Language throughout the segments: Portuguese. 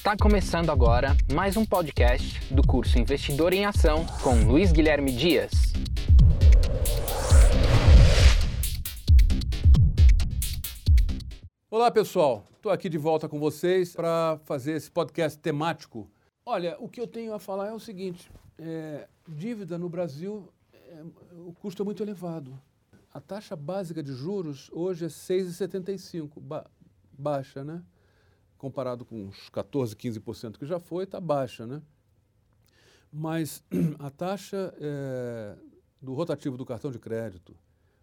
Está começando agora mais um podcast do curso Investidor em Ação com Luiz Guilherme Dias. Olá pessoal, estou aqui de volta com vocês para fazer esse podcast temático. Olha, o que eu tenho a falar é o seguinte: é, dívida no Brasil, é, o custo é muito elevado. A taxa básica de juros hoje é 6,75, ba baixa, né? Comparado com uns 14, 15% que já foi, está baixa, né? Mas a taxa é, do rotativo do cartão de crédito,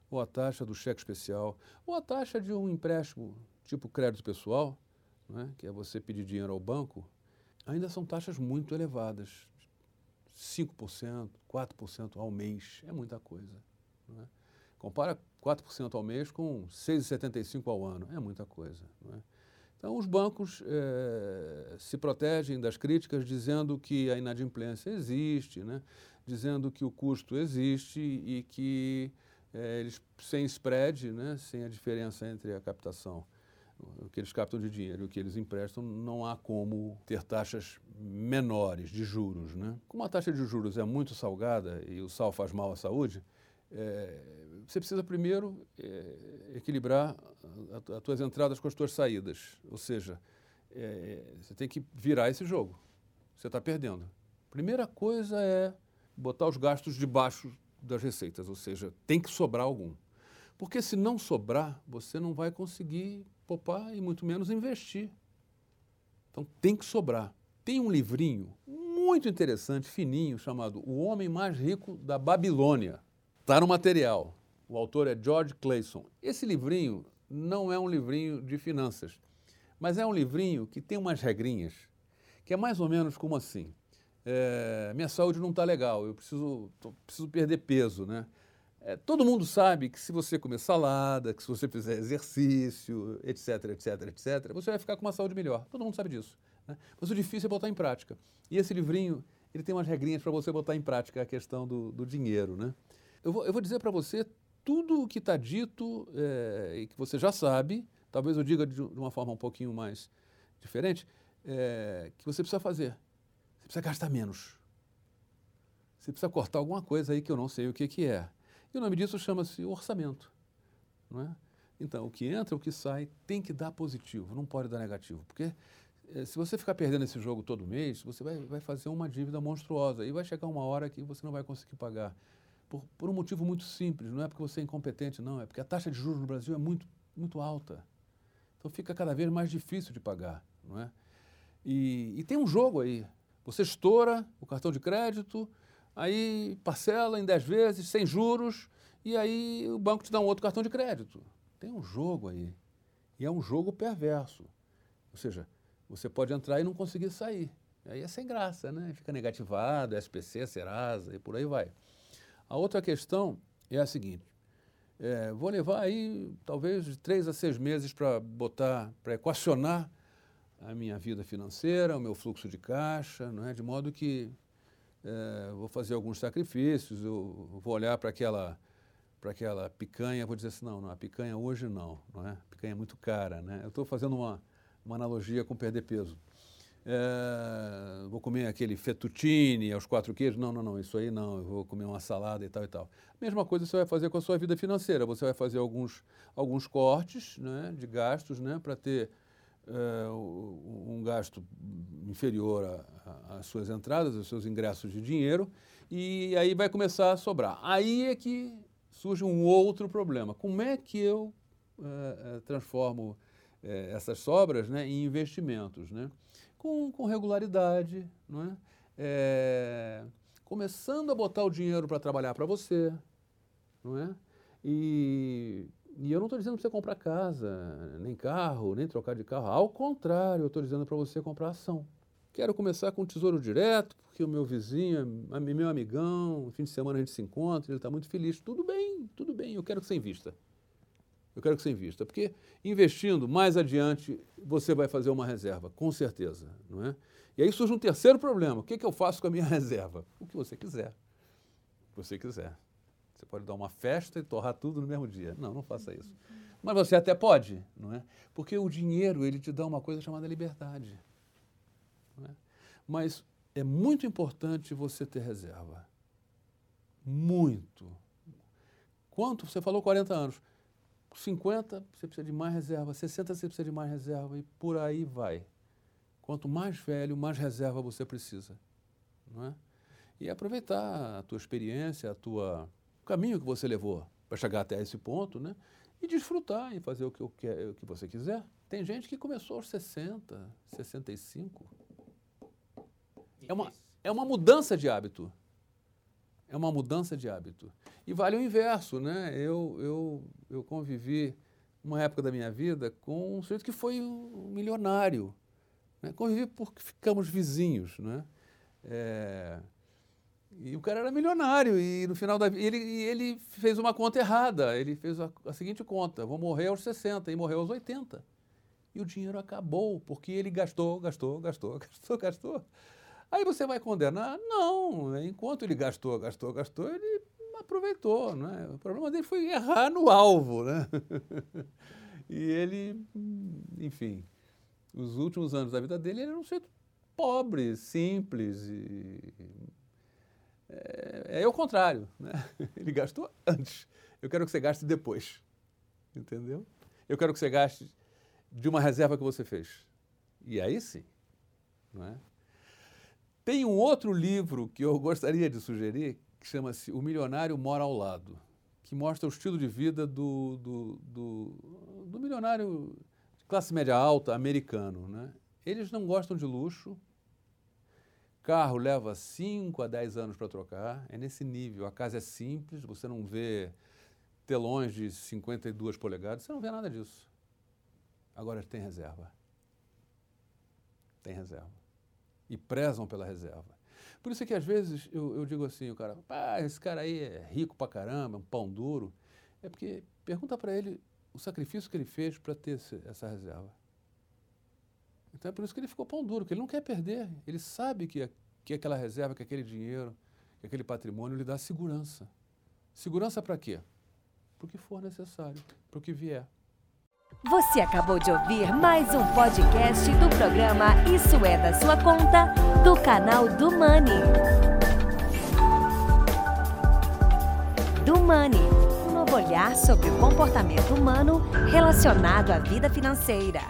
ou a taxa do cheque especial, ou a taxa de um empréstimo tipo crédito pessoal, né, que é você pedir dinheiro ao banco, ainda são taxas muito elevadas. 5%, 4% ao mês é muita coisa. Né? Compara 4% ao mês com 6,75% ao ano, é muita coisa. Não é? Então, os bancos eh, se protegem das críticas dizendo que a inadimplência existe, né? dizendo que o custo existe e que eh, eles, sem spread, né? sem a diferença entre a captação, o que eles captam de dinheiro e o que eles emprestam, não há como ter taxas menores de juros. Né? Como a taxa de juros é muito salgada e o sal faz mal à saúde, é, você precisa primeiro é, equilibrar as tuas entradas com as tuas saídas. Ou seja, é, você tem que virar esse jogo. Você está perdendo. Primeira coisa é botar os gastos debaixo das receitas, ou seja, tem que sobrar algum. Porque se não sobrar, você não vai conseguir poupar e muito menos investir. Então tem que sobrar. Tem um livrinho muito interessante, fininho, chamado O Homem Mais Rico da Babilônia. Está no material. O autor é George Clayson. Esse livrinho não é um livrinho de finanças, mas é um livrinho que tem umas regrinhas, que é mais ou menos como assim. É, minha saúde não está legal, eu preciso, tô, preciso perder peso, né? É, todo mundo sabe que se você comer salada, que se você fizer exercício, etc, etc, etc, você vai ficar com uma saúde melhor. Todo mundo sabe disso. Né? Mas o difícil é botar em prática. E esse livrinho, ele tem umas regrinhas para você botar em prática a questão do, do dinheiro, né? Eu vou, eu vou dizer para você tudo o que está dito é, e que você já sabe, talvez eu diga de, uma forma um pouquinho mais diferente, é, que você precisa fazer. Você precisa gastar menos. Você precisa cortar alguma coisa aí que eu não sei o que, que é. E o nome disso chama-se orçamento. Não é? Então, o que entra, o que sai, tem que dar positivo, não pode dar negativo. Porque é, se você ficar perdendo esse jogo todo mês, você vai, vai fazer uma dívida monstruosa e vai chegar uma hora que você não vai conseguir pagar. Por, por, um motivo muito simples, não é porque você é incompetente, não, é porque a taxa de juros no Brasil é muito, muito alta. Então fica cada vez mais difícil de pagar, não é? E, e tem um jogo aí. Você estoura o cartão de crédito, aí parcela em 10 vezes, sem juros, e aí o banco te dá um outro cartão de crédito. Tem um jogo aí. E é um jogo perverso. Ou seja, você pode entrar e não conseguir sair. Aí é sem graça, né? Fica negativado, SPC, Serasa e por aí vai. A outra questão é a seguinte: é, vou levar aí talvez de três a seis meses para botar, para equacionar a minha vida financeira, o meu fluxo de caixa, não é? de modo que é, vou fazer alguns sacrifícios, eu vou olhar para aquela para aquela picanha, vou dizer assim, não, não, a picanha hoje não, não é? A picanha é muito cara, né? Eu estou fazendo uma, uma analogia com perder peso é, vou comer aquele fettuccine aos quatro queijos. Não, não, não, isso aí não, eu vou comer uma salada e tal e tal. Mesma coisa você vai fazer com a sua vida financeira. Você vai fazer alguns, alguns cortes né, de gastos né, para ter é, um gasto inferior às suas entradas, aos seus ingressos de dinheiro, e aí vai começar a sobrar. Aí é que surge um outro problema. Como é que eu é, transformo essas sobras né, em investimentos? Né? Com, com regularidade, não é? é? começando a botar o dinheiro para trabalhar para você, não é? E, e eu não estou dizendo para você comprar casa, nem carro, nem trocar de carro. Ao contrário, eu estou dizendo para você comprar ação. Quero começar com tesouro direto, porque o meu vizinho, meu amigão, no fim de semana a gente se encontra, ele está muito feliz. Tudo bem, tudo bem, eu quero que você invista. Eu quero que você invista, porque investindo mais adiante você vai fazer uma reserva, com certeza, não é? E aí surge um terceiro problema. O que, é que eu faço com a minha reserva? O que você quiser. O que você quiser. Você pode dar uma festa e torrar tudo no mesmo dia. Não, não faça isso. Mas você até pode, não é? Porque o dinheiro, ele te dá uma coisa chamada liberdade. Né? Mas é muito importante você ter reserva. Muito. Quanto? Você falou 40 anos. 50, você precisa de mais reserva. 60, você precisa de mais reserva. E por aí vai. Quanto mais velho, mais reserva você precisa. Não é? E aproveitar a tua experiência, a tua, o caminho que você levou para chegar até esse ponto, né? E desfrutar e fazer o que, o que você quiser. Tem gente que começou aos 60, 65. É uma, é uma mudança de hábito. É uma mudança de hábito. E vale o inverso, né? Eu, eu, eu convivi uma época da minha vida com um sujeito que foi um milionário. Né? Convivi porque ficamos vizinhos, né? É, e o cara era milionário e no final da ele, ele fez uma conta errada. Ele fez a, a seguinte conta: vou morrer aos 60 e morreu aos 80. E o dinheiro acabou porque ele gastou, gastou, gastou, gastou, gastou. Aí você vai condenar? Não. Enquanto ele gastou, gastou, gastou, ele aproveitou. Né? O problema dele foi errar no alvo. Né? e ele, enfim, os últimos anos da vida dele, ele era um sujeito pobre, simples e é, é o contrário. Né? Ele gastou antes. Eu quero que você gaste depois. Entendeu? Eu quero que você gaste de uma reserva que você fez. E aí sim. Não é? Tem um outro livro que eu gostaria de sugerir, que chama-se O Milionário Mora ao Lado, que mostra o estilo de vida do, do, do, do milionário de classe média alta americano. Né? Eles não gostam de luxo, Carro leva 5 a 10 anos para trocar, é nesse nível. A casa é simples, você não vê telões de 52 polegadas, você não vê nada disso. Agora tem reserva. Tem reserva. E prezam pela reserva. Por isso é que às vezes eu, eu digo assim, o cara, pá, esse cara aí é rico pra caramba, um pão duro. É porque pergunta para ele o sacrifício que ele fez para ter essa reserva. Então é por isso que ele ficou pão duro, que ele não quer perder. Ele sabe que, que aquela reserva, que aquele dinheiro, que aquele patrimônio lhe dá segurança. Segurança para quê? Para o que for necessário, para o que vier. Você acabou de ouvir mais um podcast do programa Isso é da Sua Conta, do canal do Money. Do Money, um novo olhar sobre o comportamento humano relacionado à vida financeira.